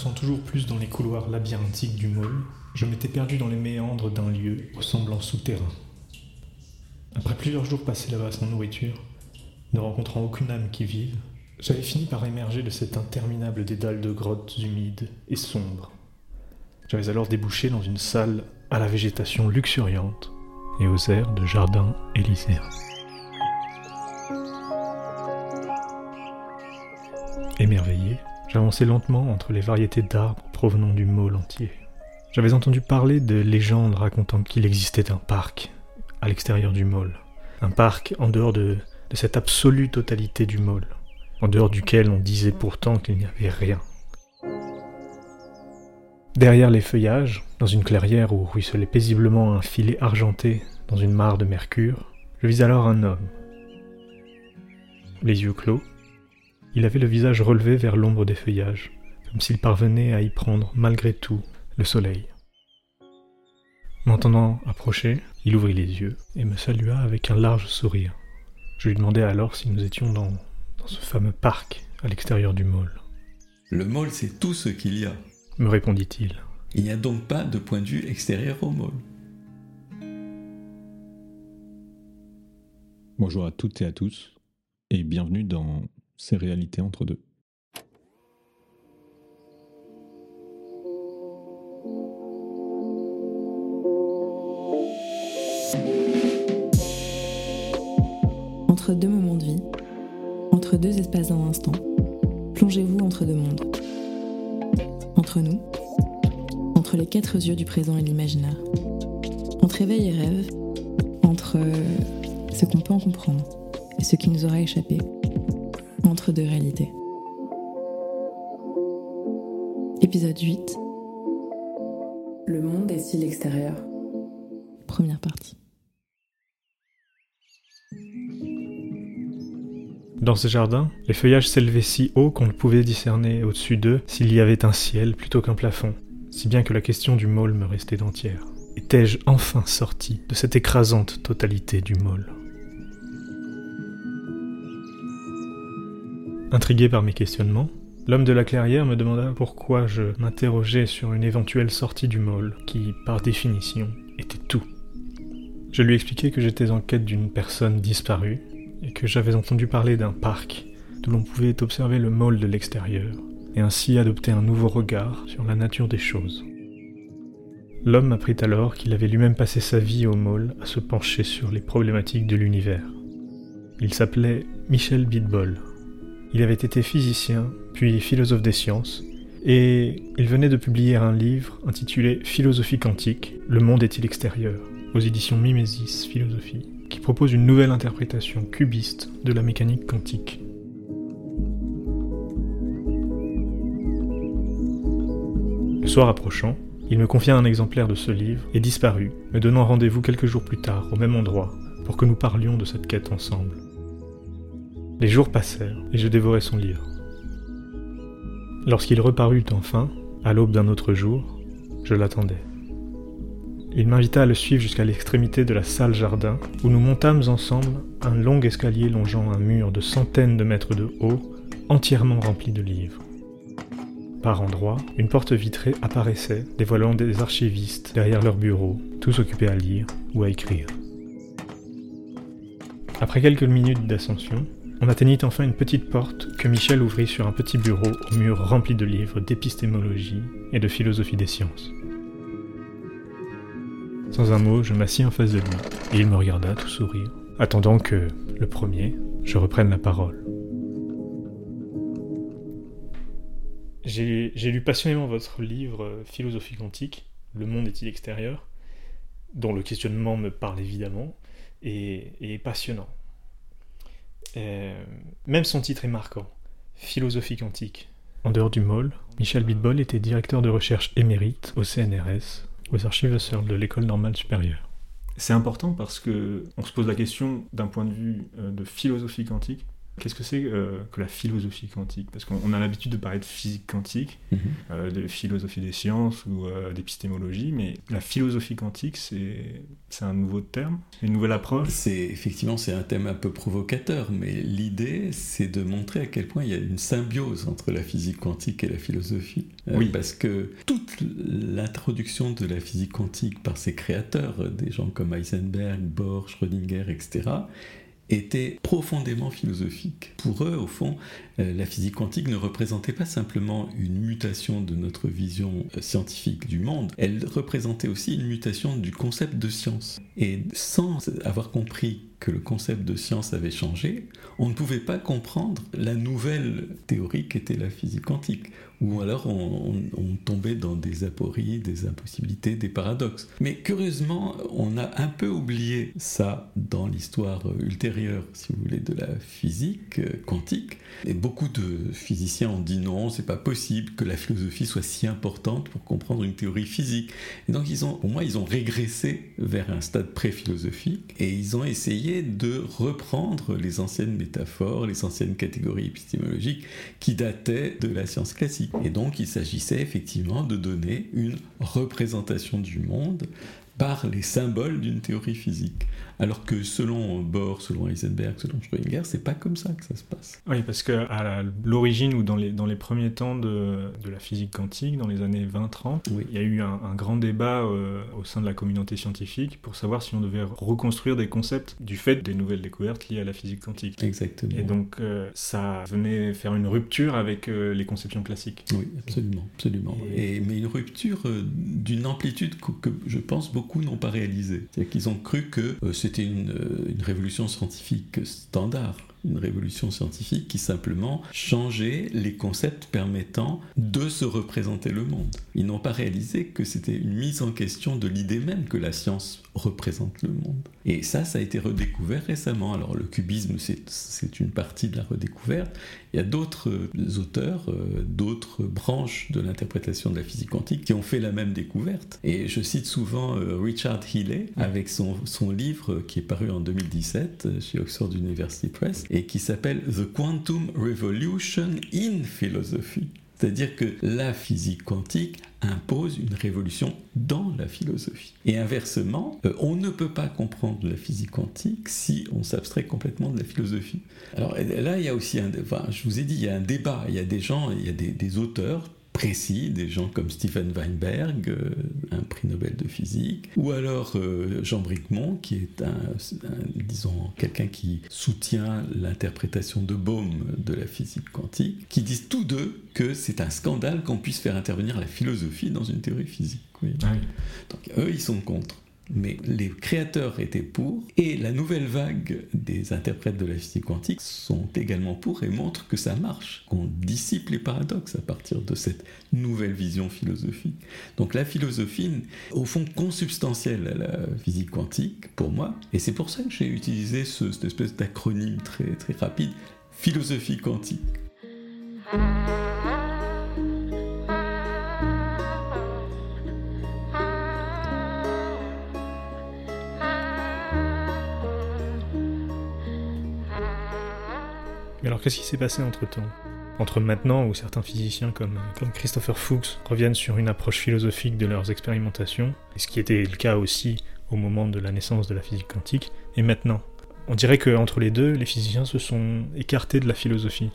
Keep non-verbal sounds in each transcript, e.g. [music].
m'enfonçant toujours plus dans les couloirs labyrinthiques du môle, je m'étais perdu dans les méandres d'un lieu ressemblant souterrain. Après plusieurs jours passés là-bas sans nourriture, ne rencontrant aucune âme qui vive, j'avais fini par émerger de cet interminable dédale de grottes humides et sombres. J'avais alors débouché dans une salle à la végétation luxuriante et aux airs de jardin élyséens. Émerveillé, j'avançais lentement entre les variétés d'arbres provenant du môle entier. J'avais entendu parler de légendes racontant qu'il existait un parc à l'extérieur du môle. Un parc en dehors de, cette absolue totalité du môle, en dehors duquel on disait pourtant qu'il n'y avait rien. Derrière les feuillages, dans une clairière où ruisselait paisiblement un filet argenté dans une mare de mercure, je vis alors un homme. Les yeux clos, il avait le visage relevé vers l'ombre des feuillages, comme s'il parvenait à y prendre malgré tout le soleil. M'entendant approcher, il ouvrit les yeux et me salua avec un large sourire. Je lui demandai alors si nous étions dans, dans ce fameux parc à l'extérieur du môle. Le môle, c'est tout ce qu'il y a, me répondit-il. Il n'y a donc pas de point de vue extérieur au môle. Bonjour à toutes et à tous, et bienvenue dans Ces réalités entre deux. Entre deux moments de vie, entre deux espaces d'un instant, plongez-vous entre deux mondes. Entre nous, entre les quatre yeux du présent et l'imaginaire. Entre éveil et rêve, entre ce qu'on peut en comprendre et ce qui nous aura échappé, entre deux réalités. Épisode 8 Le monde est-il extérieur Première partie. Dans ce jardin, les feuillages s'élevaient si haut qu'on ne pouvait discerner au-dessus d'eux s'il y avait un ciel plutôt qu'un plafond, si bien que la question du môle me restait entière. Étais-je enfin sorti de cette écrasante totalité du môle? Intrigué par mes questionnements, l'homme de la clairière me demanda pourquoi je m'interrogeais sur une éventuelle sortie du môle, qui, par définition, était tout. Je lui expliquai que j'étais en quête d'une personne disparue, et que j'avais entendu parler d'un parc d'où l'on pouvait observer le môle de l'extérieur, et ainsi adopter un nouveau regard sur la nature des choses. L'homme m'apprit alors qu'il avait lui-même passé sa vie au môle à se pencher sur les problématiques de l'univers. Il s'appelait Michel Bidbol. Il avait été physicien, puis philosophe des sciences, et il venait de publier un livre intitulé Philosophie quantique, Le monde est-il extérieur, aux éditions Mimesis Philosophie qui propose une nouvelle interprétation cubiste de la mécanique quantique. Le soir approchant, il me confia un exemplaire de ce livre et disparut, me donnant rendez-vous quelques jours plus tard au même endroit pour que nous parlions de cette quête ensemble. Les jours passèrent et je dévorais son livre. Lorsqu'il reparut enfin, à l'aube d'un autre jour, je l'attendais. Il m'invita à le suivre jusqu'à l'extrémité de la salle jardin, où nous montâmes ensemble un long escalier longeant un mur de centaines de mètres de haut, entièrement rempli de livres. Par endroits, une porte vitrée apparaissait, dévoilant des archivistes derrière leurs bureaux, tous occupés à lire ou à écrire. Après quelques minutes d'ascension, on atteignit enfin une petite porte que Michel ouvrit sur un petit bureau au mur rempli de livres d'épistémologie et de philosophie des sciences. Sans un mot, je m'assis en face de lui, et il me regarda tout sourire, attendant que, le premier, je reprenne la parole. J'ai lu passionnément votre livre euh, Philosophie quantique, Le monde est-il extérieur, dont le questionnement me parle évidemment, et, est passionnant. Euh, même son titre est marquant, Philosophie quantique. En dehors du MOL, Michel Bitbol était directeur de recherche émérite au CNRS, aux archives de l'école normale supérieure. C'est important parce que on se pose la question d'un point de vue euh, de philosophie quantique. Qu'est-ce que c'est euh, que la philosophie quantique? Parce qu'on a l'habitude de parler de physique quantique, Mhm. euh, de philosophie des sciences ou euh, d'épistémologie, mais la philosophie quantique, c'est un nouveau terme, une nouvelle approche? C'est effectivement c'est un thème un peu provocateur, mais l'idée c'est de montrer à quel point il y a une symbiose entre la physique quantique et la philosophie. Oui. Parce que toute l'introduction de la physique quantique par ses créateurs, des gens comme Heisenberg, Bohr, Schrödinger, etc., était profondément philosophique. Pour eux, au fond, euh, la physique quantique ne représentait pas simplement une mutation de notre vision euh, scientifique du monde, elle représentait aussi une mutation du concept de science. Et sans avoir compris que le concept de science avait changé, on ne pouvait pas comprendre la nouvelle théorie qu'était la physique quantique. Ou alors on, tombait dans des apories, des impossibilités, des paradoxes. Mais curieusement, on a un peu oublié ça dans l'histoire ultérieure, si vous voulez, de la physique quantique. Et beaucoup de physiciens ont dit non, c'est pas possible que la philosophie soit si importante pour comprendre une théorie physique. Et donc ils ont, pour moi, ils ont régressé vers un stade pré-philosophique et ils ont essayé de reprendre les anciennes métaphores, les anciennes catégories épistémologiques qui dataient de la science classique. Et donc il s'agissait effectivement de donner une représentation du monde par les symboles d'une théorie physique. Alors que selon Bohr, selon Heisenberg, selon Schrödinger, c'est pas comme ça que ça se passe. Oui, parce que à l'origine ou dans les, dans les premiers temps de, de la physique quantique, dans les années 20-30, Oui. il y a eu un, un grand débat euh, au sein de la communauté scientifique pour savoir si on devait reconstruire des concepts du fait des nouvelles découvertes liées à la physique quantique. Exactement. Et donc euh, ça venait faire une rupture avec euh, les conceptions classiques. Oui, absolument, absolument. Et- Et, mais une rupture d'une amplitude que, que je pense beaucoup n'ont pas réalisée. C'est-à-dire qu'ils ont cru que euh, c'était euh, une révolution scientifique standard, une révolution scientifique qui simplement changeait les concepts permettant de se représenter le monde. Ils n'ont pas réalisé que c'était une mise en question de l'idée même que la science représente le monde. Et ça, ça a été redécouvert récemment. Alors le cubisme, c'est une partie de la redécouverte. Il y a d'autres euh, auteurs, euh, d'autres branches de l'interprétation de la physique quantique qui ont fait la même découverte. Et je cite souvent euh, Richard Healey avec son, son livre qui est paru en 2017 euh, chez Oxford University Press et qui s'appelle The Quantum Revolution in Philosophy. C'est-à-dire que la physique quantique impose une révolution dans la philosophie. Et inversement, euh, on ne peut pas comprendre la physique quantique si on s'abstrait complètement de la philosophie. Alors là, il y a aussi un... Enfin, je vous ai dit, il y a un débat. Il y a des gens, il y a des auteurs précis, des gens comme Stephen Weinberg, euh, un prix Nobel de physique, ou alors euh, Jean Bricmont, qui est un, un- disons, quelqu'un qui soutient l'interprétation de Bohm de la physique quantique, qui disent tous deux que c'est un scandale qu'on puisse faire intervenir la philosophie dans une théorie physique. oui. Ah oui. Donc eux, ils sont contre. Mais les créateurs étaient pour, et la nouvelle vague des interprètes de la physique quantique sont également pour et montrent que ça marche, qu'on dissipe les paradoxes à partir de cette nouvelle vision philosophique. Donc la philosophie, au fond, consubstantielle à la physique quantique, pour moi, et c'est pour ça que j'ai utilisé ce- cette espèce d'acronyme très, très rapide, philosophie quantique. Alors qu'est-ce qui s'est passé entre-temps? Entre maintenant où certains physiciens comme, Christopher Fuchs reviennent sur une approche philosophique de leurs expérimentations, ce qui était le cas aussi au moment de la naissance de la physique quantique, et maintenant? On dirait qu'entre les deux, les physiciens se sont écartés de la philosophie.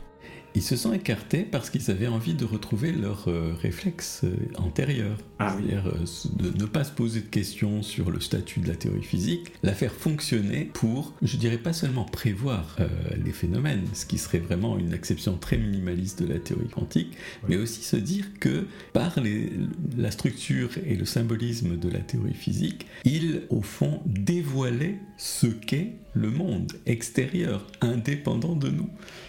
Ils se sont écartés parce qu'ils avaient envie de retrouver leur euh, réflexe euh, antérieur. Ah. C'est-à-dire euh, de ne pas se poser de questions sur le statut de la théorie physique, la faire fonctionner pour, je dirais pas seulement prévoir euh, les phénomènes, ce qui serait vraiment une acception très minimaliste de la théorie quantique, mais aussi se dire que par les- la structure et le symbolisme de la théorie physique, il, au fond, dévoilait ce qu'est le monde extérieur, indépendant de nous.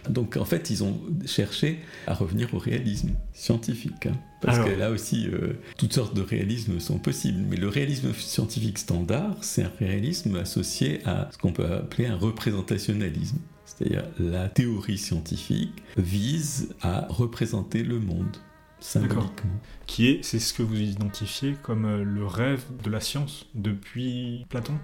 Donc en fait, ils ont cherché à revenir au réalisme scientifique. hein. Parce Alors- que là aussi, euh, toutes sortes de réalismes sont possibles. Mais le réalisme scientifique standard, c'est un réalisme associé à ce qu'on peut appeler un représentationnalisme. C'est-à-dire la théorie scientifique vise à représenter le monde symboliquement. Qui est, c'est ce que vous identifiez comme euh, le rêve de la science depuis Platon?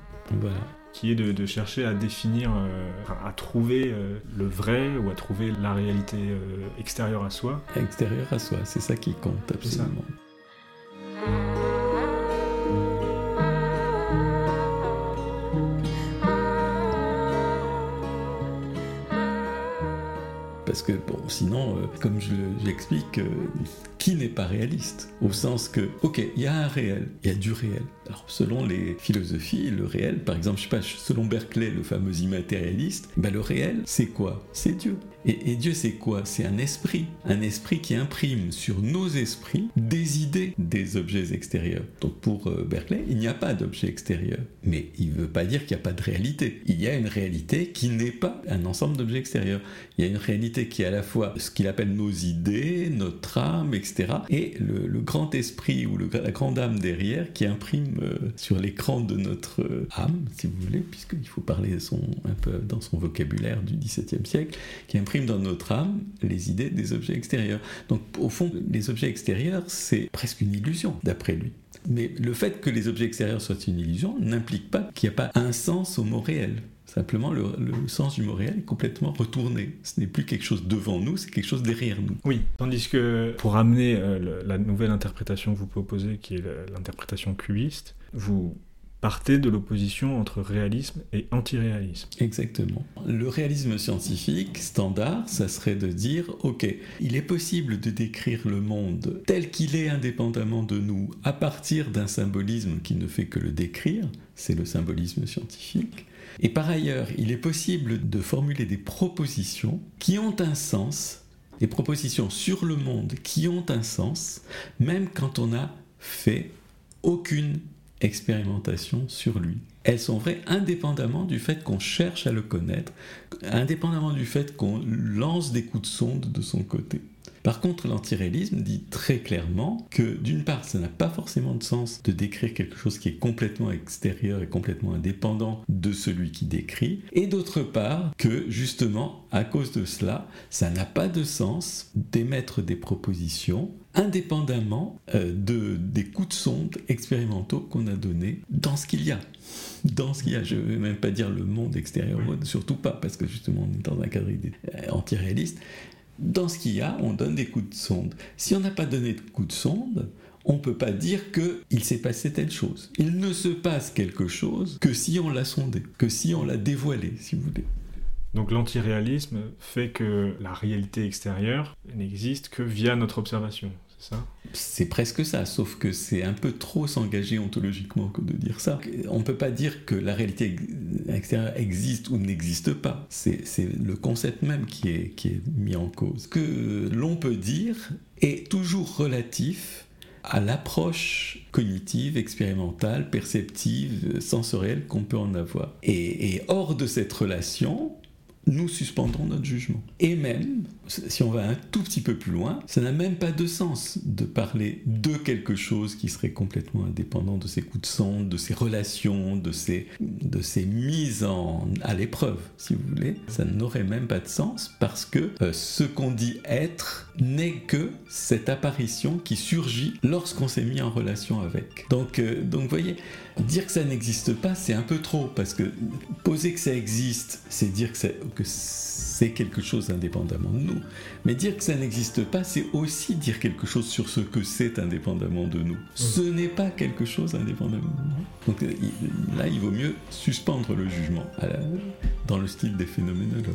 Voilà. Qui est de, chercher à définir, euh, à trouver euh, le vrai ou à trouver la réalité euh, extérieure à soi. Extérieure à soi, c'est ça qui compte absolument. Parce que, bon, sinon, comme je l'explique, qui n'est pas réaliste Au sens que, ok, il y a un réel, il y a du réel. Alors, selon les philosophies, le réel, par exemple, je sais pas, selon Berkeley, le fameux immatérialiste, ben, le réel, c'est quoi? C'est Dieu. Et, Dieu, c'est quoi? C'est un esprit. Un esprit qui imprime sur nos esprits des idées des objets extérieurs. Donc, pour euh, Berkeley, il n'y a pas d'objet extérieur. Mais il veut pas dire qu'il n'y a pas de réalité. Il y a une réalité qui n'est pas un ensemble d'objets extérieurs. Il y a une réalité qui est à la fois ce qu'il appelle nos idées, notre âme, etc et le, grand esprit ou la grande âme derrière qui imprime euh, sur l'écran de notre euh, âme, si vous voulez, puisqu'il faut parler un peu dans son vocabulaire du XVIIe siècle, qui imprime dans notre âme les idées des objets extérieurs. Donc au fond, les objets extérieurs, c'est presque une illusion, d'après lui. Mais le fait que les objets extérieurs soient une illusion n'implique pas qu'il n'y a pas un sens au mot réel. Simplement, le, sens du mot réel est complètement retourné. Ce n'est plus quelque chose devant nous, c'est quelque chose derrière nous. Oui, tandis que pour amener euh, la nouvelle interprétation que vous proposez, qui est l'interprétation cubiste, vous partez de l'opposition entre réalisme et antiréalisme. Exactement. Le réalisme scientifique standard, ça serait de dire, ok, il est possible de décrire le monde tel qu'il est indépendamment de nous à partir d'un symbolisme qui ne fait que le décrire, c'est le symbolisme scientifique. Et par ailleurs, il est possible de formuler des propositions qui ont un sens, des propositions sur le monde qui ont un sens, même quand on n'a fait aucune expérimentation sur lui. Elles sont vraies indépendamment du fait qu'on cherche à le connaître, indépendamment du fait qu'on lance des coups de sonde de son côté. Par contre, l'antiréalisme dit très clairement que d'une part, ça n'a pas forcément de sens de décrire quelque chose qui est complètement extérieur et complètement indépendant de celui qui décrit, et d'autre part que justement, à cause de cela, ça n'a pas de sens d'émettre des propositions indépendamment euh, de, des coups de sonde expérimentaux qu'on a donnés dans ce qu'il y a. Dans ce qu'il y a, je ne vais même pas dire le monde extérieur, surtout pas, parce que justement on est dans un cadre euh, antiréaliste, dans ce qu'il y a, on donne des coups de sonde. Si on n'a pas donné de coups de sonde, on ne peut pas dire qu'il s'est passé telle chose. Il ne se passe quelque chose que si on l'a sondé, que si on l'a dévoilé, si vous voulez. Donc l'antiréalisme fait que la réalité extérieure n'existe que via notre observation, c'est presque ça, sauf que c'est un peu trop s'engager ontologiquement que de dire ça. On ne peut pas dire que la réalité extérieure existe ou n'existe pas. C'est le concept même qui est, mis en cause. Ce que l'on peut dire est toujours relatif à l'approche cognitive, expérimentale, perceptive, sensorielle qu'on peut en avoir. Et hors de cette relation, nous suspendrons notre jugement. Et même, si on va un tout petit peu plus loin, ça n'a même pas de sens de parler de quelque chose qui serait complètement indépendant de ces coups de sonde, de ces relations, de ces, de ces mises à l'épreuve, si vous voulez. Ça n'aurait même pas de sens parce que euh, ce qu'on dit être n'est que cette apparition qui surgit lorsqu'on s'est mis en relation avec. Donc, euh, donc voyez, dire que ça n'existe pas, c'est un peu trop parce que poser que ça existe, c'est dire que c'est que c'est quelque chose indépendamment de nous. Mais dire que ça n'existe pas, c'est aussi dire quelque chose sur ce que c'est indépendamment de nous. Ce n'est pas quelque chose indépendamment de nous. Donc là, il vaut mieux suspendre le jugement dans le style des phénoménologues.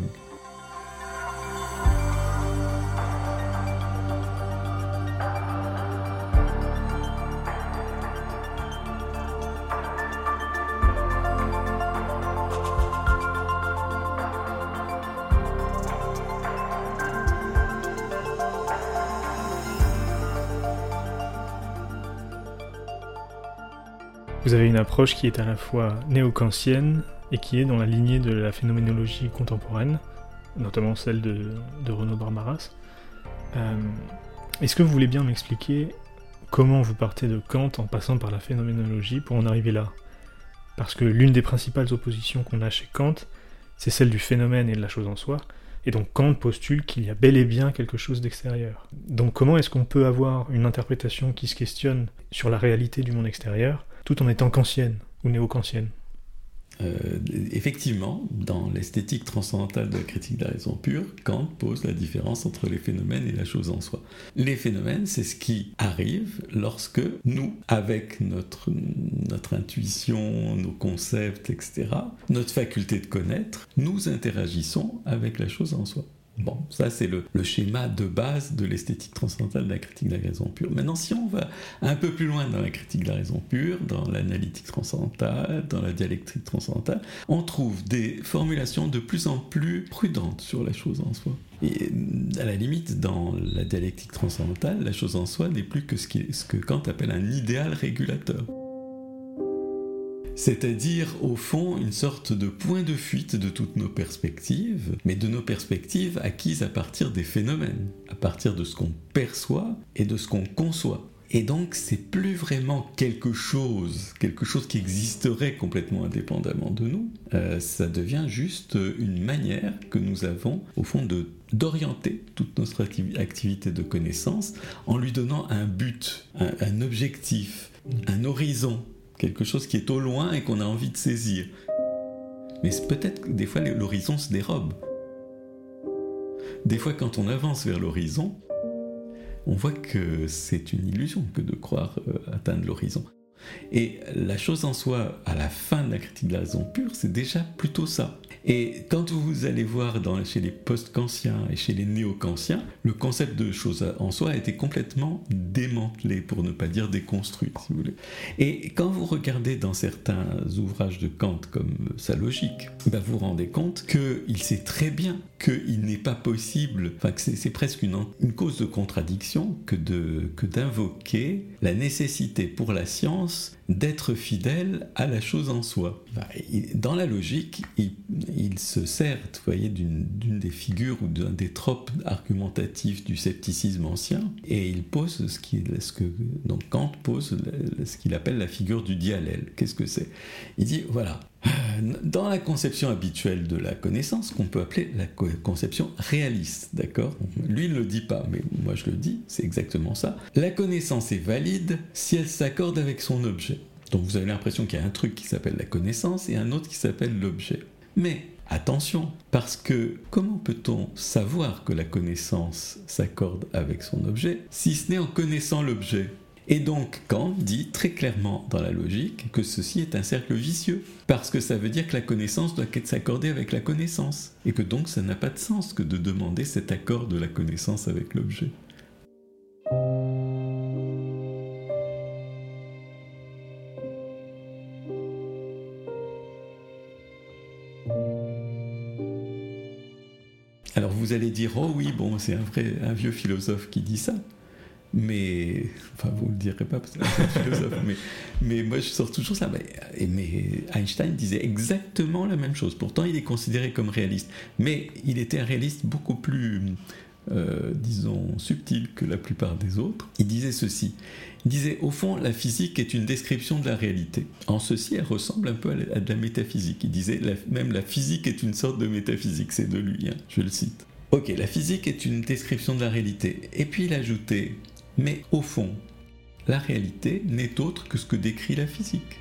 Vous avez une approche qui est à la fois néo-kantienne et qui est dans la lignée de la phénoménologie contemporaine, notamment celle de, Renaud Barbaras. Euh, est-ce que vous voulez bien m'expliquer comment vous partez de Kant en passant par la phénoménologie pour en arriver là? Parce que l'une des principales oppositions qu'on a chez Kant, c'est celle du phénomène et de la chose en soi, et donc Kant postule qu'il y a bel et bien quelque chose d'extérieur. Donc comment est-ce qu'on peut avoir une interprétation qui se questionne sur la réalité du monde extérieur tout en étant kantienne ou néo-kantienne euh, effectivement, dans l'esthétique transcendantale de la critique de la raison pure, Kant pose la différence entre les phénomènes et la chose en soi. Les phénomènes, c'est ce qui arrive lorsque nous, avec notre, notre intuition, nos concepts, etc., notre faculté de connaître, nous interagissons avec la chose en soi. Bon, ça c'est le, schéma de base de l'esthétique transcendantale de la critique de la raison pure. Maintenant, si on va un peu plus loin dans la critique de la raison pure, dans l'analytique transcendantale, dans la dialectique transcendantale, on trouve des formulations de plus en plus prudentes sur la chose en soi. Et à la limite, dans la dialectique transcendantale, la chose en soi n'est plus que ce, ce que Kant appelle un idéal régulateur c'est-à-dire au fond une sorte de point de fuite de toutes nos perspectives, mais de nos perspectives acquises à partir des phénomènes, à partir de ce qu'on perçoit et de ce qu'on conçoit. Et donc, c'est plus vraiment quelque chose, quelque chose qui existerait complètement indépendamment de nous. Euh, ça devient juste une manière que nous avons, au fond, de d'orienter toute notre activité de connaissance en lui donnant un but, un objectif, un horizon quelque chose qui est au loin et qu'on a envie de saisir. Mais peut-être que des fois l'horizon se dérobe. Des fois quand on avance vers l'horizon, on voit que c'est une illusion que de croire euh, atteindre l'horizon. Et la chose en soi, à la fin de la critique de la raison pure, c'est déjà plutôt ça. Et quand vous allez voir chez les post-kantiens et chez les néo-kantiens, le concept de chose en soi a été complètement démantelé, pour ne pas dire déconstruit, si vous voulez. Et quand vous regardez dans certains ouvrages de Kant, comme sa logique, ben vous vous rendez compte qu'il sait très bien qu'il n'est pas possible, enfin que c'est presque une, cause de contradiction que d'invoquer que la nécessité pour la science d'être fidèle à la chose en soi. Dans la logique, il, se sert, vous voyez, d'une des figures ou d'un des tropes argumentatifs du scepticisme ancien, et il pose ce, ce que Kant pose ce qu'il appelle la figure du dialèle. Qu'est-ce que c'est? Il dit voilà, dans la conception habituelle de la connaissance, qu'on peut appeler la conception réaliste, d'accord? Lui, ne le dit pas, mais moi je le dis, c'est exactement ça. La connaissance est valide si elle s'accorde avec son objet. Donc vous avez l'impression qu'il y a un truc qui s'appelle la connaissance et un autre qui s'appelle l'objet. Mais attention, parce que comment peut-on savoir que la connaissance s'accorde avec son objet si ce n'est en connaissant l'objet? Et donc Kant dit très clairement dans la logique que ceci est un cercle vicieux, parce que ça veut dire que la connaissance doit s'accorder avec la connaissance, et que donc ça n'a pas de sens que de demander cet accord de la connaissance avec l'objet. Alors vous allez dire, oh oui, bon, c'est un vrai, un vieux philosophe qui dit ça mais enfin vous le direz pas parce que c'est philosophe mais, moi je sors toujours ça mais, mais, Einstein disait exactement la même chose. Pourtant il est considéré comme réaliste. Mais il était un réaliste beaucoup plus euh, disons subtil que la plupart des autres. Il disait ceci. Il disait au fond la physique est une description de la réalité. En ceci elle ressemble un peu à, de la métaphysique. Il disait même la physique est une sorte de métaphysique. C'est de lui hein, je le cite. Ok, la physique est une description de la réalité. Et puis il ajoutait, mais au fond, la réalité n'est autre que ce que décrit la physique.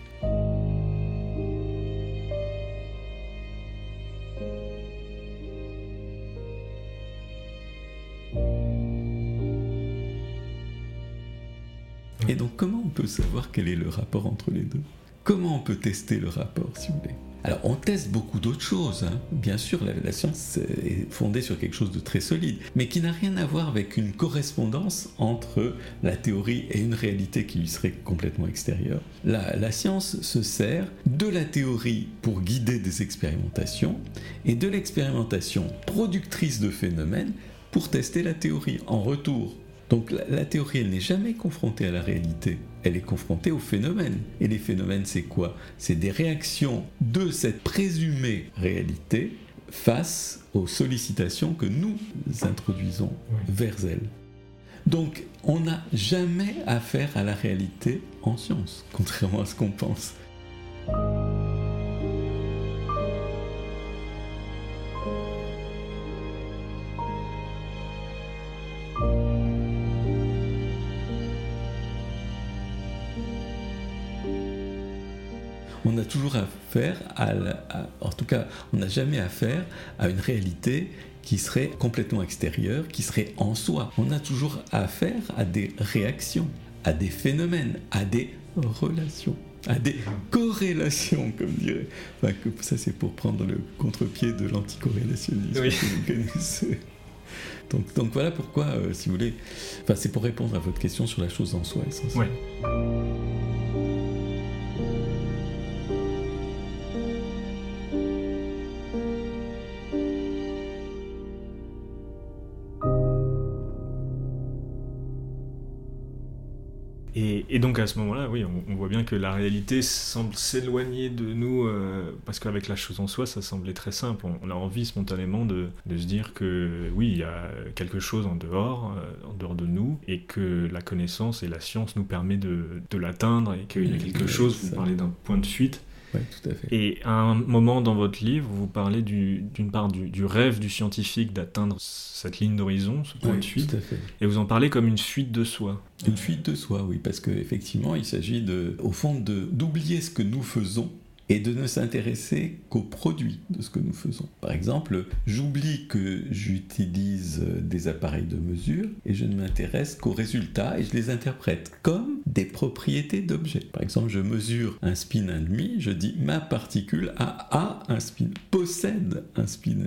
Et donc comment on peut savoir quel est le rapport entre les deux? Comment on peut tester le rapport, si vous voulez alors on teste beaucoup d'autres choses. Hein. Bien sûr, la, science est fondée sur quelque chose de très solide, mais qui n'a rien à voir avec une correspondance entre la théorie et une réalité qui lui serait complètement extérieure. La, la science se sert de la théorie pour guider des expérimentations et de l'expérimentation productrice de phénomènes pour tester la théorie. En retour, donc la, théorie, elle n'est jamais confrontée à la réalité, elle est confrontée aux phénomènes. Et les phénomènes, c'est quoi? C'est des réactions de cette présumée réalité face aux sollicitations que nous introduisons vers elle. Donc on n'a jamais affaire à la réalité en science, contrairement à ce qu'on pense. On a toujours affaire à, à en tout cas, on n'a jamais affaire à une réalité qui serait complètement extérieure, qui serait en soi. On a toujours affaire à des réactions, à des phénomènes, à des relations à des corrélations, comme dirait. Enfin, ça, c'est pour prendre le contre-pied de l'anticorrélationnisme oui. que. Donc, donc voilà pourquoi, euh, si vous voulez, enfin, c'est pour répondre à votre question sur la chose en soi, essentiellement. Et, donc à ce moment-là, oui, on, voit bien que la réalité semble s'éloigner de nous, euh, parce qu'avec la chose en soi, ça semblait très simple. On, a envie spontanément de, se dire que oui, il y a quelque chose en dehors, euh, en dehors de nous, et que la connaissance et la science nous permet de, l'atteindre, et qu'il y a quelque chose, vous parlez d'un point de fuite, tout à fait. Et à un moment dans votre livre, vous parlez d'une part du, rêve du scientifique d'atteindre cette ligne d'horizon, ce point de fuite. Et vous en parlez comme une fuite de soi. Une fuite de soi, oui, parce qu'effectivement, il s'agit au fond d'oublier ce que nous faisons et de ne s'intéresser qu'aux produits de ce que nous faisons. Par exemple, j'oublie que j'utilise des appareils de mesure et je ne m'intéresse qu'aux résultats et je les interprète comme des propriétés d'objets. Par exemple, je mesure un spin 1,5, je dis ma particule a, a un spin, possède un spin 1,5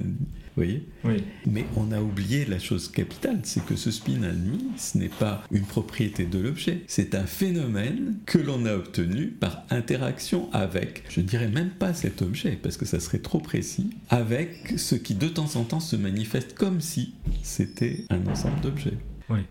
voyez oui. Mais on a oublié la chose capitale, c'est que ce spin demi, ce n'est pas une propriété de l'objet, c'est un phénomène que l'on a obtenu par interaction avec, je ne dirais même pas cet objet, parce que ça serait trop précis, avec ce qui de temps en temps se manifeste comme si c'était un ensemble d'objets.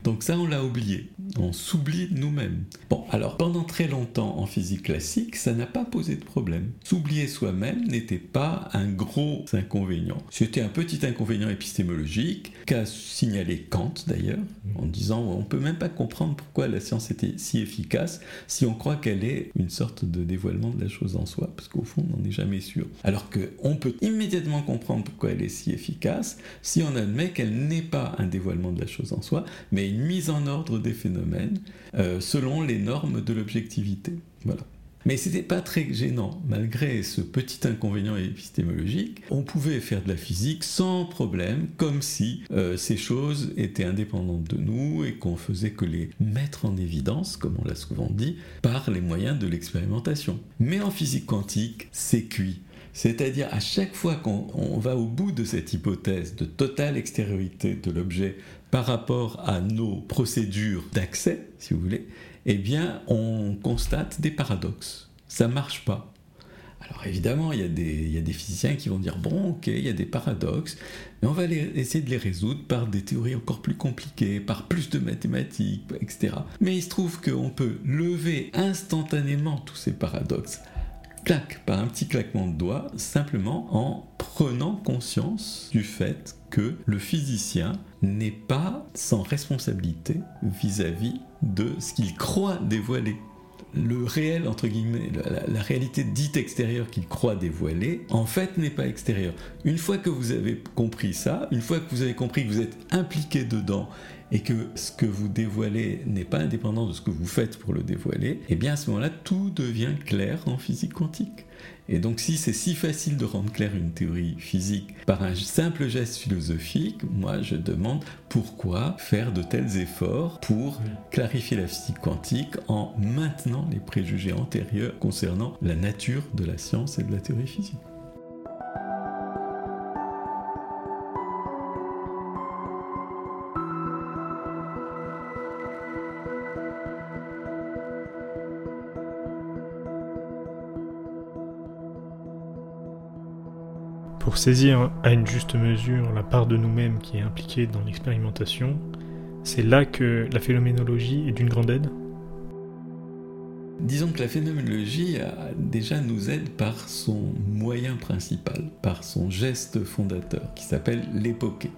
Donc ça, on l'a oublié. On s'oublie nous-mêmes. Bon, alors pendant très longtemps en physique classique, ça n'a pas posé de problème. S'oublier soi-même n'était pas un gros inconvénient. C'était un petit inconvénient épistémologique qu'a signalé Kant d'ailleurs, en disant on peut même pas comprendre pourquoi la science était si efficace si on croit qu'elle est une sorte de dévoilement de la chose en soi, parce qu'au fond, on n'en est jamais sûr. Alors qu'on peut immédiatement comprendre pourquoi elle est si efficace si on admet qu'elle n'est pas un dévoilement de la chose en soi, mais une mise en ordre des phénomènes euh, selon les normes de l'objectivité. Voilà. Mais c'était pas très gênant, malgré ce petit inconvénient épistémologique. On pouvait faire de la physique sans problème, comme si euh, ces choses étaient indépendantes de nous et qu'on faisait que les mettre en évidence, comme on l'a souvent dit, par les moyens de l'expérimentation. Mais en physique quantique, c'est cuit. C'est-à-dire à chaque fois qu'on va au bout de cette hypothèse de totale extériorité de l'objet par rapport à nos procédures d'accès, si vous voulez, eh bien, on constate des paradoxes. Ça ne marche pas. Alors évidemment, il y, a des, physiciens qui vont dire, bon, ok, il y a des paradoxes, mais on va essayer de les résoudre par des théories encore plus compliquées, par plus de mathématiques, etc. Mais il se trouve qu'on peut lever instantanément tous ces paradoxes claque, par un petit claquement de doigts, simplement en prenant conscience du fait que le physicien n'est pas sans responsabilité vis-à-vis de ce qu'il croit dévoiler le réel, entre guillemets, la, réalité dite extérieure qu'il croit dévoiler, en fait n'est pas extérieure. Une fois que vous avez compris ça, une fois que vous avez compris que vous êtes impliqué dedans et que ce que vous dévoilez n'est pas indépendant de ce que vous faites pour le dévoiler, et eh bien à ce moment-là, tout devient clair en physique quantique. Et donc si c'est si facile de rendre clair une théorie physique par un simple geste philosophique, moi je demande pourquoi faire de tels efforts pour clarifier la physique quantique en maintenant les préjugés antérieurs concernant la nature de la science et de la théorie physique. Saisir à une juste mesure la part de nous-mêmes qui est impliquée dans l'expérimentation, c'est là que la phénoménologie est d'une grande aide Disons que la phénoménologie déjà nous aide par son moyen principal, par son geste fondateur, qui s'appelle l'époquer.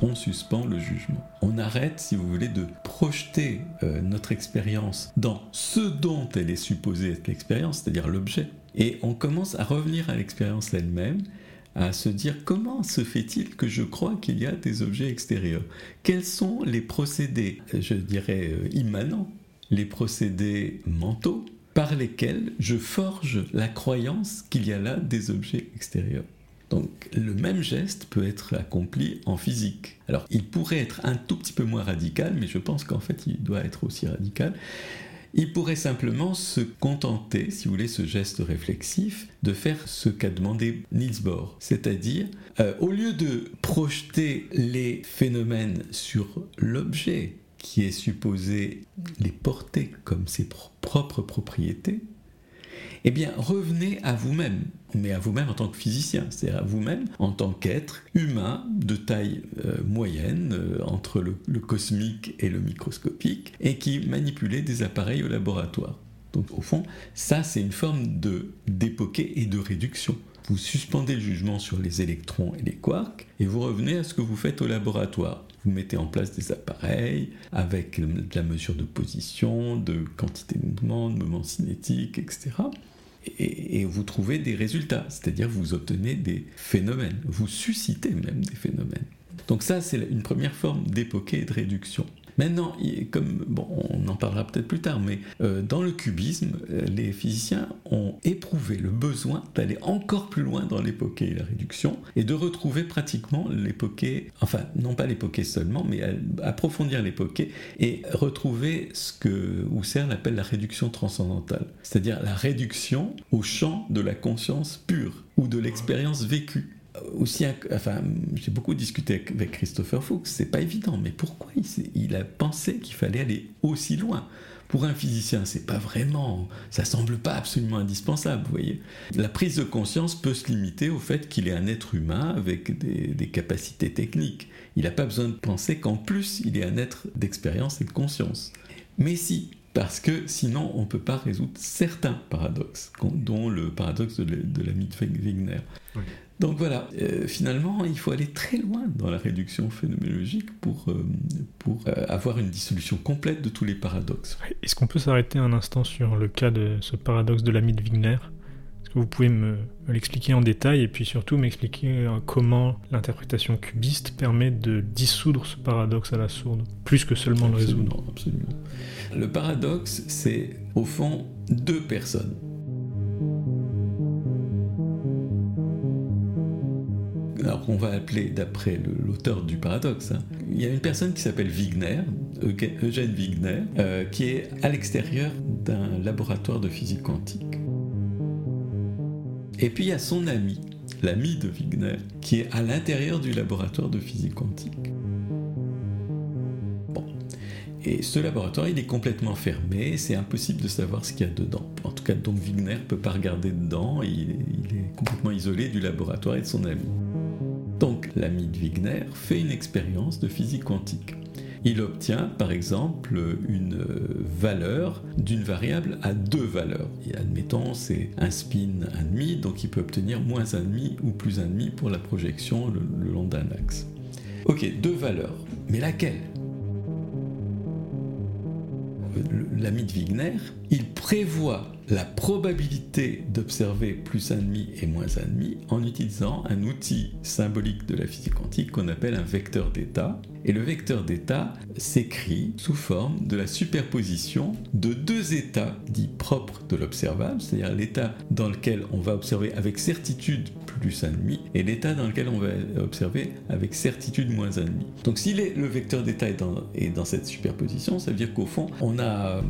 On suspend le jugement. On arrête, si vous voulez, de projeter euh, notre expérience dans ce dont elle est supposée être l'expérience, c'est-à-dire l'objet. Et on commence à revenir à l'expérience elle-même à se dire comment se fait-il que je crois qu'il y a des objets extérieurs Quels sont les procédés, je dirais, euh, immanents, les procédés mentaux par lesquels je forge la croyance qu'il y a là des objets extérieurs. Donc le même geste peut être accompli en physique. Alors il pourrait être un tout petit peu moins radical, mais je pense qu'en fait il doit être aussi radical. Il pourrait simplement se contenter, si vous voulez, ce geste réflexif, de faire ce qu'a demandé Niels Bohr. C'est-à-dire, euh, au lieu de projeter les phénomènes sur l'objet qui est supposé les porter comme ses propres propriétés, eh bien revenez à vous-même, mais à vous-même en tant que physicien, c'est-à-dire à vous-même en tant qu'être humain de taille euh, moyenne euh, entre le, cosmique et le microscopique, et qui manipulait des appareils au laboratoire. Donc au fond, ça c'est une forme de d'époquer et de réduction. Vous suspendez le jugement sur les électrons et les quarks, et vous revenez à ce que vous faites au laboratoire vous mettez en place des appareils avec de la mesure de position, de quantité de mouvement, de mouvement cinétique, etc. Et, vous trouvez des résultats, c'est-à-dire vous obtenez des phénomènes, vous suscitez même des phénomènes. Donc ça, c'est une première forme d'époquer et de réduction. Maintenant, comme bon, on en parlera peut-être plus tard, mais euh, dans le cubisme, euh, les physiciens ont éprouvé le besoin d'aller encore plus loin dans l'époquet et la réduction et de retrouver pratiquement l'époquet, enfin non pas l'époquet seulement, mais approfondir l'époquet et retrouver ce que Husserl appelle la réduction transcendantale, c'est-à-dire la réduction au champ de la conscience pure ou de l'expérience vécue aussi, enfin, j'ai beaucoup discuté avec Christopher Fuchs, c'est pas évident, mais pourquoi il, a pensé qu'il fallait aller aussi loin? Pour un physicien, c'est pas vraiment, ça semble pas absolument indispensable, vous voyez. La prise de conscience peut se limiter au fait qu'il est un être humain avec des, capacités techniques. Il n'a pas besoin de penser qu'en plus, il est un être d'expérience et de conscience. Mais si, parce que sinon on ne peut pas résoudre certains paradoxes, dont le paradoxe de, la mythe Wigner. Donc voilà, euh, finalement, il faut aller très loin dans la réduction phénoménologique pour, euh, pour euh, avoir une dissolution complète de tous les paradoxes. Est-ce qu'on peut s'arrêter un instant sur le cas de ce paradoxe de la mythe Wigner? Est-ce que vous pouvez me, l'expliquer en détail et puis surtout m'expliquer comment l'interprétation cubiste permet de dissoudre ce paradoxe à la sourde, plus que seulement le résoudre? Absolument. Le paradoxe, c'est au fond deux personnes alors qu'on va appeler d'après l'auteur du paradoxe. Hein. Il y a une personne qui s'appelle Wigner, Eugène Wigner, euh, qui est à l'extérieur d'un laboratoire de physique quantique. Et puis il y a son ami, l'ami de Wigner, qui est à l'intérieur du laboratoire de physique quantique. Et ce laboratoire, il est complètement fermé, c'est impossible de savoir ce qu'il y a dedans. En tout cas, donc Wigner ne peut pas regarder dedans, il est complètement isolé du laboratoire et de son ami. Donc l'ami de Wigner fait une expérience de physique quantique. Il obtient par exemple une valeur d'une variable à deux valeurs. Et admettons c'est un spin 1,5, donc il peut obtenir moins 1,5 ou plus 1,5 pour la projection le long d'un axe. Ok, deux valeurs. Mais laquelle? L'ami de Wigner, il prévoit la probabilité d'observer plus 1,5 et moins 1,5 en utilisant un outil symbolique de la physique quantique qu'on appelle un vecteur d'état. Et le vecteur d'état s'écrit sous forme de la superposition de deux états dits propres de l'observable, c'est-à-dire l'état dans lequel on va observer avec certitude plus 1,5 et l'état dans lequel on va observer avec certitude moins 1,5. Donc si le vecteur d'état est dans, cette superposition, ça veut dire qu'au fond, on a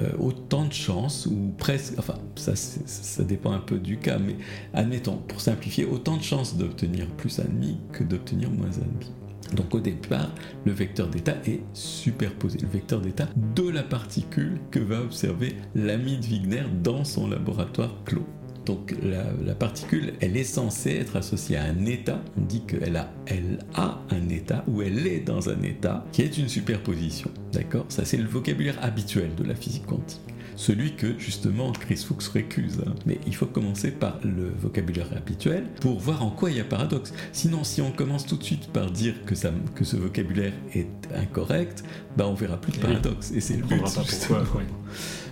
euh, autant de chances, ou presque, enfin ça, ça dépend un peu du cas, mais admettons, pour simplifier, autant de chances d'obtenir plus 1,5 que d'obtenir moins 1,5. Donc au départ, le vecteur d'état est superposé, le vecteur d'état de la particule que va observer l'ami de Wigner dans son laboratoire clos. Donc la, particule, elle est censée être associée à un état. On dit qu'elle a, elle a un état ou elle est dans un état qui est une superposition. D'accord? Ça, c'est le vocabulaire habituel de la physique quantique. Celui que justement Chris Fuchs récuse. Hein. Mais il faut commencer par le vocabulaire habituel pour voir en quoi il y a paradoxe. Sinon, si on commence tout de suite par dire que, ça, que ce vocabulaire est incorrect, bah on verra plus de paradoxe. Et c'est le but.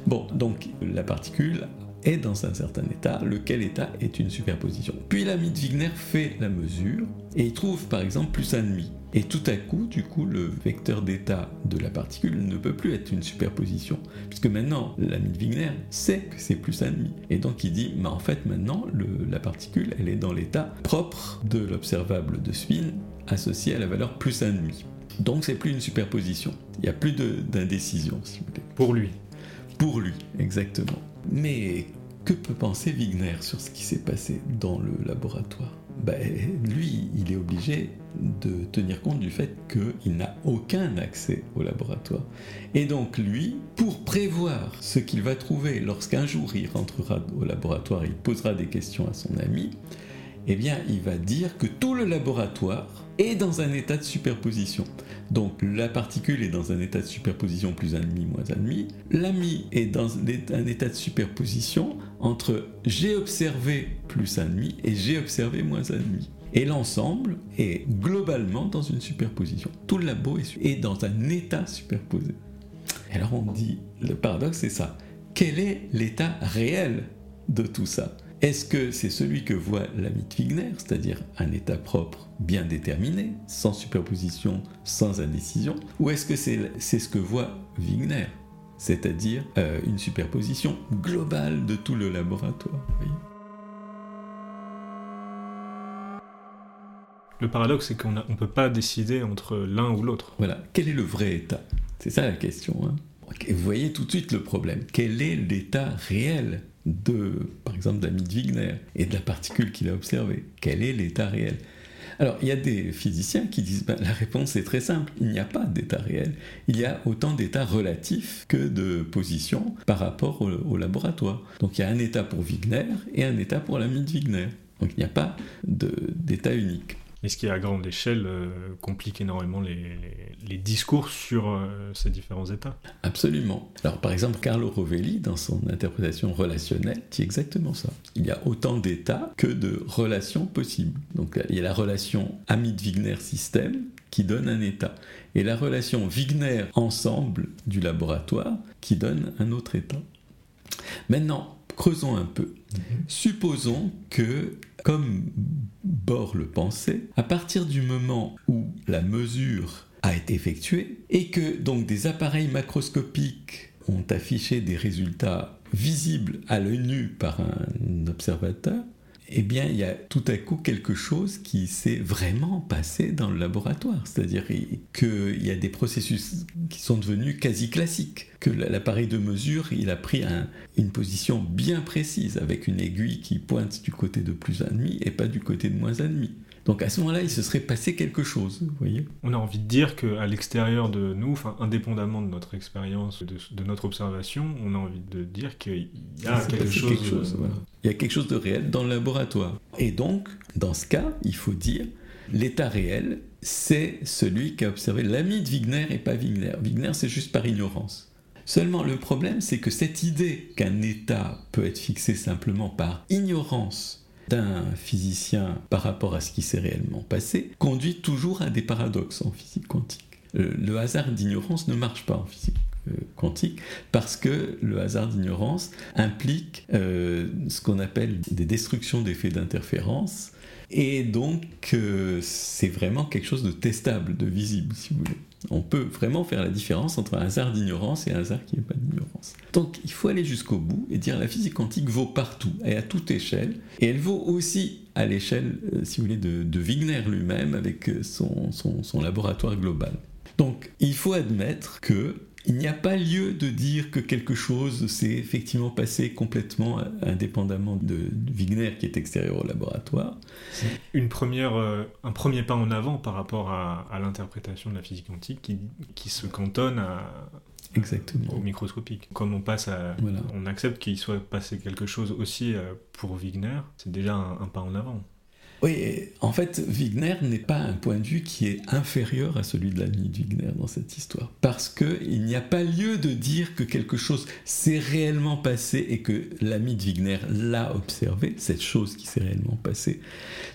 Bon, donc la particule est dans un certain état, lequel état est une superposition. Puis l'ami de Wigner fait la mesure et il trouve par exemple plus un demi. Et tout à coup, du coup, le vecteur d'état de la particule ne peut plus être une superposition, puisque maintenant, l'ami de Wigner sait que c'est plus un demi. Et donc il dit, mais en fait, maintenant, la particule, elle est dans l'état propre de l'observable de Swin, associé à la valeur plus un demi. Donc c'est plus une superposition. Il n'y a plus d'indécision, si vous voulez. Pour lui. Pour lui, exactement. Mais que peut penser Wigner sur ce qui s'est passé dans le laboratoire? Ben, Lui, il est obligé de tenir compte du fait qu'il n'a aucun accès au laboratoire. Et donc lui, pour prévoir ce qu'il va trouver lorsqu'un jour il rentrera au laboratoire il posera des questions à son ami, eh bien il va dire que tout le laboratoire est dans un état de superposition. Donc la particule est dans un état de superposition plus 1,5 moins 1,5. L'ami est dans un état de superposition entre j'ai observé plus 1,5 et j'ai observé moins 1,5. Et l'ensemble est globalement dans une superposition. Tout le labo est dans un état superposé. Alors on dit, le paradoxe c'est ça. Quel est l'état réel de tout ça? Est-ce que c'est celui que voit l'ami de Wigner, c'est-à-dire un état propre bien déterminé, sans superposition, sans indécision, ou est-ce que c'est ce que voit Wigner, c'est-à-dire euh, une superposition globale de tout le laboratoire Le paradoxe, c'est qu'on ne peut pas décider entre l'un ou l'autre. Voilà. Quel est le vrai état? C'est ça la question. Hein. Vous voyez tout de suite le problème. Quel est l'état réel? De, par exemple, de de Wigner et de la particule qu'il a observée Quel est l'état réel? Alors, il y a des physiciens qui disent ben, la réponse est très simple, il n'y a pas d'état réel. Il y a autant d'états relatifs que de positions par rapport au, laboratoire. Donc, il y a un état pour Wigner et un état pour l'ami de Wigner. Donc, il n'y a pas d'état unique. Et ce qui, à grande échelle, euh, complique énormément les, discours sur euh, ces différents états. Absolument. Alors, par exemple, Carlo Rovelli, dans son interprétation relationnelle, dit exactement ça. Il y a autant d'états que de relations possibles. Donc, il y a la relation Amit-Wigner-système qui donne un état, et la relation Wigner-ensemble du laboratoire qui donne un autre état. Maintenant, creusons un peu. Mhm. Supposons que comme Bohr le pensait, à partir du moment où la mesure a été effectuée et que donc des appareils macroscopiques ont affiché des résultats visibles à l'œil nu par un observateur, eh bien, il y a tout à coup quelque chose qui s'est vraiment passé dans le laboratoire. C'est-à-dire qu'il y a des processus qui sont devenus quasi classiques, que l'appareil de mesure, il a pris une position bien précise, avec une aiguille qui pointe du côté de plus 1,5 et pas du côté de moins 1,5. Donc à ce moment-là, il se serait passé quelque chose, vous voyez On a envie de dire qu'à l'extérieur de nous, enfin, indépendamment de notre expérience, de, notre observation, on a envie de dire qu'il y a quelque chose... Il y a quelque chose de réel dans le laboratoire. Et donc, dans ce cas, il faut dire, l'état réel, c'est celui qu'a observé l'ami de Wigner et pas Wigner. Wigner, c'est juste par ignorance. Seulement, le problème, c'est que cette idée qu'un état peut être fixé simplement par ignorance d'un physicien par rapport à ce qui s'est réellement passé conduit toujours à des paradoxes en physique quantique. Euh, le hasard d'ignorance ne marche pas en physique euh, quantique parce que le hasard d'ignorance implique euh, ce qu'on appelle des destructions d'effets d'interférence et donc c'est vraiment quelque chose de testable, de visible si vous voulez. On peut vraiment faire la différence entre un hasard d'ignorance et un hasard qui n'est pas d'ignorance. Donc il faut aller jusqu'au bout et dire la physique quantique vaut partout et à toute échelle. Et elle vaut aussi à l'échelle, euh, si vous voulez, de, Wigner lui-même avec son, son laboratoire global. Donc il faut admettre que il n'y a pas lieu de dire que quelque chose s'est effectivement passé complètement indépendamment de, Wigner qui est extérieur au laboratoire. Une première, euh, un premier pas en avant par rapport à, l'interprétation de la physique quantique qui, qui se cantonne à, Exactement. au microscopique. Comme on passe à, on accepte qu'il soit passé quelque chose aussi euh, pour Wigner, c'est déjà un, pas en avant. Oui, en fait, Wigner n'est pas un point de vue qui est inférieur à celui de l'ami de Wigner dans cette histoire. Parce qu'il n'y a pas lieu de dire que quelque chose s'est réellement passé et que l'ami de Wigner l'a observé, cette chose qui s'est réellement passée.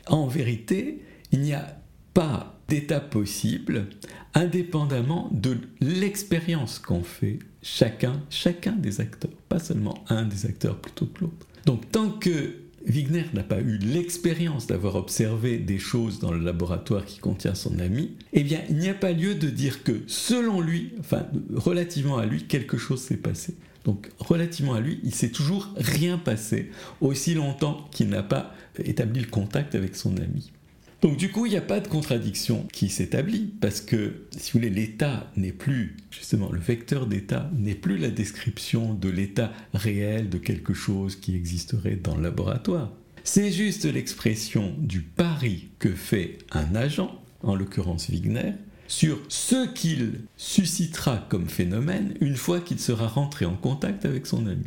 En vérité, il n'y a pas d'états possibles, indépendamment de l'expérience qu'ont fait chacun, chacun des acteurs, pas seulement un des acteurs plutôt que l'autre. Donc tant que Wigner n'a pas eu l'expérience d'avoir observé des choses dans le laboratoire qui contient son ami, eh bien, il n'y a pas lieu de dire que, selon lui, relativement à lui, quelque chose s'est passé. Donc, relativement à lui, il s'est toujours rien passé, aussi longtemps qu'il n'a pas établi le contact avec son ami. Donc du coup, il n'y a pas de contradiction qui s'établit, parce que, si vous voulez, l'état n'est plus, justement, le vecteur d'état n'est plus la description de l'état réel de quelque chose qui existerait dans le laboratoire. C'est juste l'expression du pari que fait un agent, en l'occurrence Wigner, sur ce qu'il suscitera comme phénomène une fois qu'il sera rentré en contact avec son ami.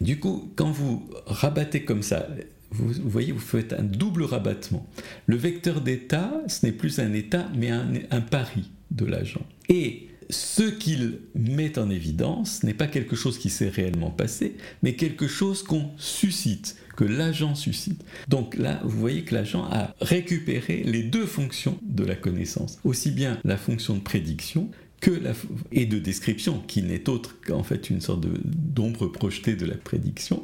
Du coup, quand vous rabattez comme ça vous, voyez, vous faites un double rabattement. Le vecteur d'état, ce n'est plus un état, mais un, pari de l'agent. Et ce qu'il met en évidence n'est pas quelque chose qui s'est réellement passé, mais quelque chose qu'on suscite, que l'agent suscite. Donc là, vous voyez que l'agent a récupéré les deux fonctions de la connaissance, aussi bien la fonction de prédiction que la, et de description, qui n'est autre qu'en fait une sorte d'ombre projetée de la prédiction,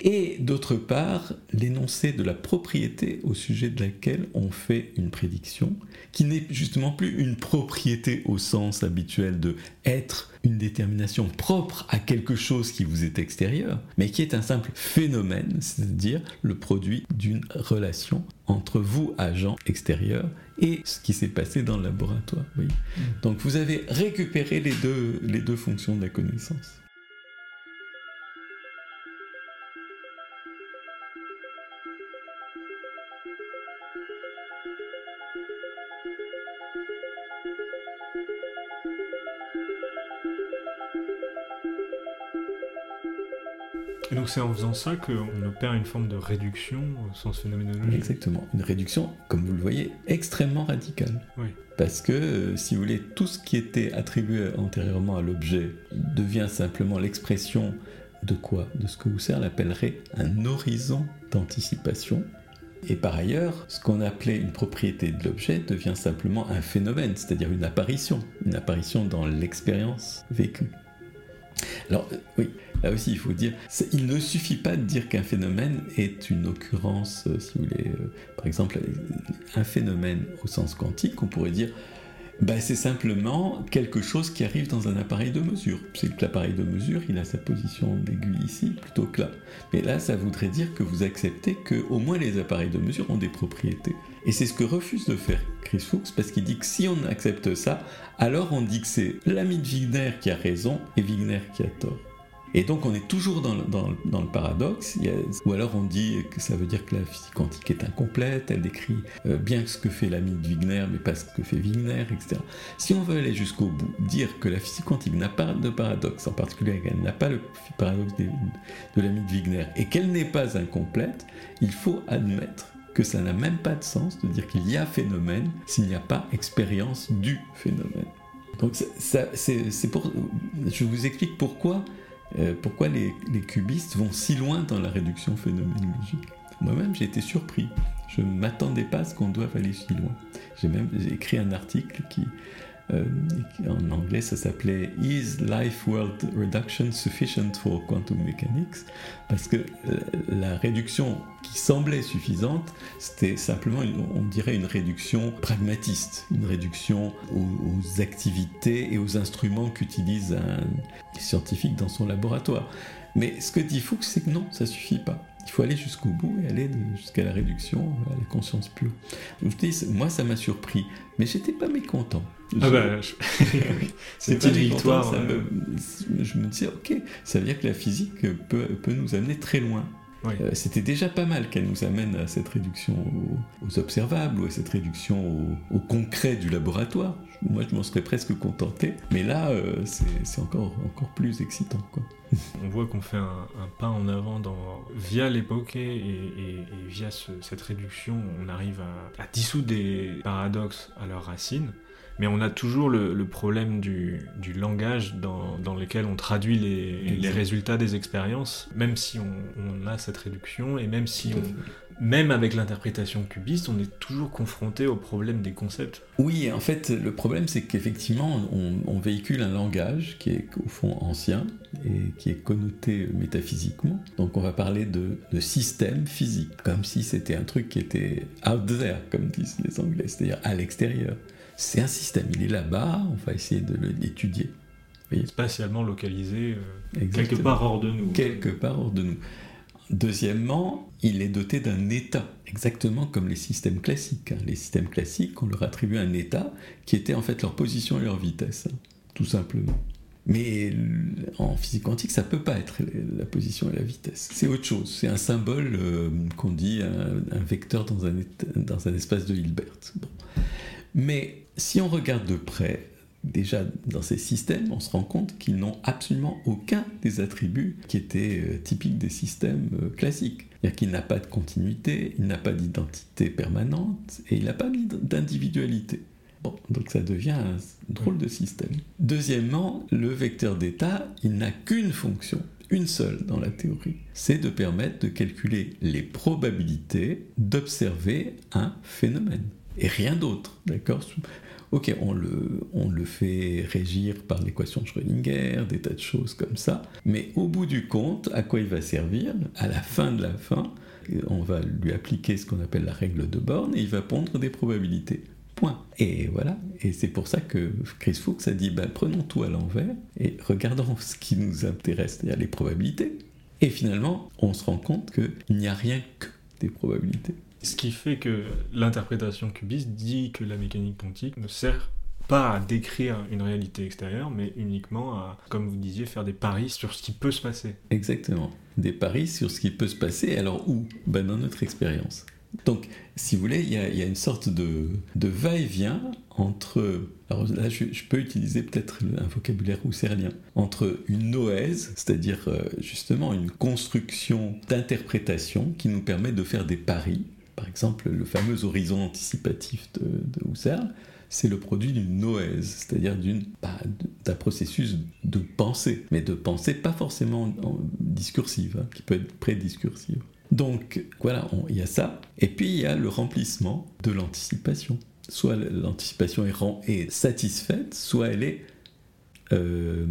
et d'autre part l'énoncé de la propriété au sujet de laquelle on fait une prédiction, qui n'est justement plus une propriété au sens habituel de être une détermination propre à quelque chose qui vous est extérieur, mais qui est un simple phénomène, c'est-à-dire le produit d'une relation entre vous, agent extérieur, et ce qui s'est passé dans le laboratoire. Oui. Mm. Donc vous avez récupéré les deux, les deux fonctions de la connaissance. Donc c'est en faisant ça qu'on opère une forme de réduction au sens phénoménologique. Exactement, une réduction, comme vous le voyez, extrêmement radicale. Oui. Parce que, euh, si vous voulez, tout ce qui était attribué antérieurement à l'objet devient simplement l'expression de quoi? De ce que Husserl appellerait un horizon d'anticipation. Et par ailleurs, ce qu'on appelait une propriété de l'objet devient simplement un phénomène, c'est-à-dire une apparition, une apparition dans l'expérience vécue. Alors, euh, oui, là aussi, il faut dire, il ne suffit pas de dire qu'un phénomène est une occurrence, euh, si vous voulez, euh, par exemple, un phénomène au sens quantique, on pourrait dire, bah, c'est simplement quelque chose qui arrive dans un appareil de mesure. C'est que l'appareil de mesure, il a sa position d'aiguille ici plutôt que là. Mais là, ça voudrait dire que vous acceptez que au moins les appareils de mesure ont des propriétés. Et c'est ce que refuse de faire Chris Fuchs, parce qu'il dit que si on accepte ça, alors on dit que c'est l'ami de Wigner qui a raison et Wigner qui a tort. Et donc on est toujours dans le, paradoxe, ou alors on dit que ça veut dire que la physique quantique est incomplète, elle décrit euh, bien ce que fait l'ami de Wigner, mais pas ce que fait Wigner, etc. Si on veut aller jusqu'au bout, dire que la physique quantique n'a pas de paradoxe, en particulier qu'elle n'a pas le paradoxe de, de l'ami de Wigner, et qu'elle n'est pas incomplète, il faut admettre que ça n'a même pas de sens de dire qu'il y a phénomène s'il n'y a pas expérience du phénomène. Donc c'est pour, je vous explique pourquoi euh, pourquoi les, cubistes vont si loin dans la réduction phénoménologique. Moi-même, j'ai été surpris. Je ne m'attendais pas à ce qu'on doive aller si loin. J'ai même écrit un article qui, euh, en anglais, ça s'appelait Is Life World Reduction Sufficient for Quantum Mechanics? Parce que euh, la réduction qui semblait suffisante, c'était simplement, on dirait, une réduction pragmatiste, une réduction aux, activités et aux instruments qu'utilise un scientifique dans son laboratoire. Mais ce que dit Fuchs, c'est que non, ça suffit pas. Il faut aller jusqu'au bout et aller jusqu'à la réduction, à la conscience pure. Moi, ça m'a surpris, mais j'étais pas mécontent. Ah bah, [laughs] c'est une victoire. Euh. je me disais, ok, ça veut dire que la physique peut, peut nous amener très loin. Euh, c'était déjà pas mal qu'elle nous amène à cette réduction aux, observables ou à cette réduction au, concret du laboratoire. Moi, je m'en serais presque contenté, mais là, euh, c'est encore, encore plus excitant. Quoi. On voit qu'on fait un, pas en avant dans, via l'époque et, via cette réduction, on arrive à, à dissoudre des paradoxes à leurs racines mais on a toujours le, problème du, langage dans, lequel on traduit les, résultats des expériences, même si on, a cette réduction et même si même avec l'interprétation cubiste, on est toujours confronté au problème des concepts. Oui, en fait, le problème, c'est qu'effectivement, on, véhicule un langage qui est au fond ancien et qui est connoté métaphysiquement. Donc, on va parler de, de système physique, comme si c'était un truc qui était out there, comme disent les Anglais, c'est-à-dire à, l'extérieur. C'est un système, il est là-bas, on va essayer de l'étudier. Spatialement localisé, euh, quelque part hors de nous. Quelque part hors de nous. Deuxièmement, il est doté d'un état, exactement comme les systèmes classiques. Hein. Les systèmes classiques, on leur attribue un état qui était en fait leur position et leur vitesse, hein, tout simplement. Mais en physique quantique, ça ne peut pas être la position et la vitesse. C'est autre chose. C'est un symbole euh, qu'on dit un, vecteur dans un, dans un, espace de Hilbert. Mais si on regarde de près, déjà dans ces systèmes, on se rend compte qu'ils n'ont absolument aucun des attributs qui étaient euh, typiques des systèmes euh, classiques. C'est-à-dire qu'il n'a pas de continuité, il n'a pas d'identité permanente et il n'a pas d'individualité. Bon, donc ça devient un drôle de système. Deuxièmement, le vecteur d'état, il n'a qu'une fonction, une seule dans la théorie, c'est de permettre de calculer les probabilités d'observer un phénomène. Et rien d'autre, d'accord Ok, on le, on le fait régir par l'équation de Schrödinger, des tas de choses comme ça, mais au bout du compte, à quoi il va servir? À la fin de la fin, on va lui appliquer ce qu'on appelle la règle de Born et il va pondre des probabilités. Point. Et voilà. Et c'est pour ça que Chris Fuchs a dit ben, prenons tout à l'envers et regardons ce qui nous intéresse, c'est-à-dire les probabilités. Et finalement, on se rend compte qu'il n'y a rien que des probabilités. Ce qui fait que l'interprétation cubiste dit que la mécanique quantique ne sert pas à décrire une réalité extérieure, mais uniquement à, comme vous disiez, faire des paris sur ce qui peut se passer. Exactement. Des paris sur ce qui peut se passer. Alors où? Ben Dans notre expérience. Donc, si vous voulez, il y a, une sorte de, va-et-vient entre. Alors là, je, peux utiliser peut-être un vocabulaire husserlien. Entre une noèse, c'est-à-dire euh, justement une construction d'interprétation qui nous permet de faire des paris par exemple, le fameux horizon anticipatif de, Husserl, c'est le produit d'une noèse, c'est-à-dire bah, d'un processus de pensée, mais de pensée pas forcément discursive, hein, qui peut être prédiscursive. Donc voilà, il y a ça, et puis il y a le remplissement de l'anticipation. Soit l'anticipation est, satisfaite, soit elle est euh,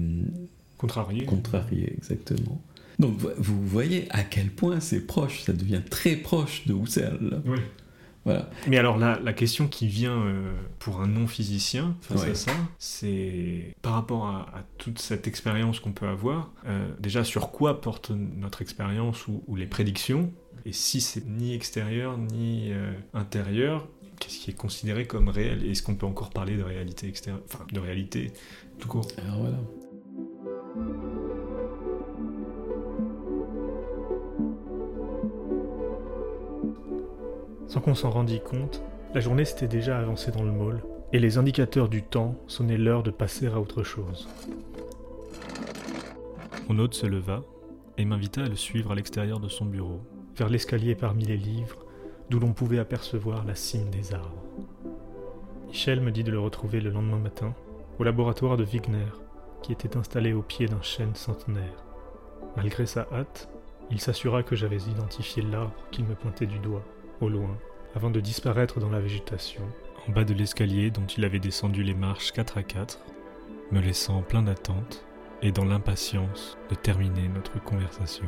contrariée. Contrariée, exactement. Donc vous voyez à quel point c'est proche, ça devient très proche de Husserl. Oui. Voilà. Mais alors la, question qui vient euh, pour un non-physicien face à ça, c'est par rapport à, toute cette expérience qu'on peut avoir, euh, déjà sur quoi porte notre expérience ou, les prédictions, et si c'est ni extérieur ni euh, intérieur, qu'est-ce qui est considéré comme réel? Est-ce qu'on peut encore parler de réalité extérieure, enfin de réalité tout court? Alors voilà. Sans qu'on s'en rendît compte, la journée s'était déjà avancée dans le môle, et les indicateurs du temps sonnaient l'heure de passer à autre chose. Mon hôte se leva et m'invita à le suivre à l'extérieur de son bureau, vers l'escalier parmi les livres, d'où l'on pouvait apercevoir la cime des arbres. Michel me dit de le retrouver le lendemain matin, au laboratoire de Wigner, qui était installé au pied d'un chêne centenaire. Malgré sa hâte, il s'assura que j'avais identifié l'arbre qu'il me pointait du doigt au loin, avant de disparaître dans la végétation, en bas de l'escalier dont il avait descendu les marches quatre à quatre, me laissant plein d'attente et dans l'impatience de terminer notre conversation.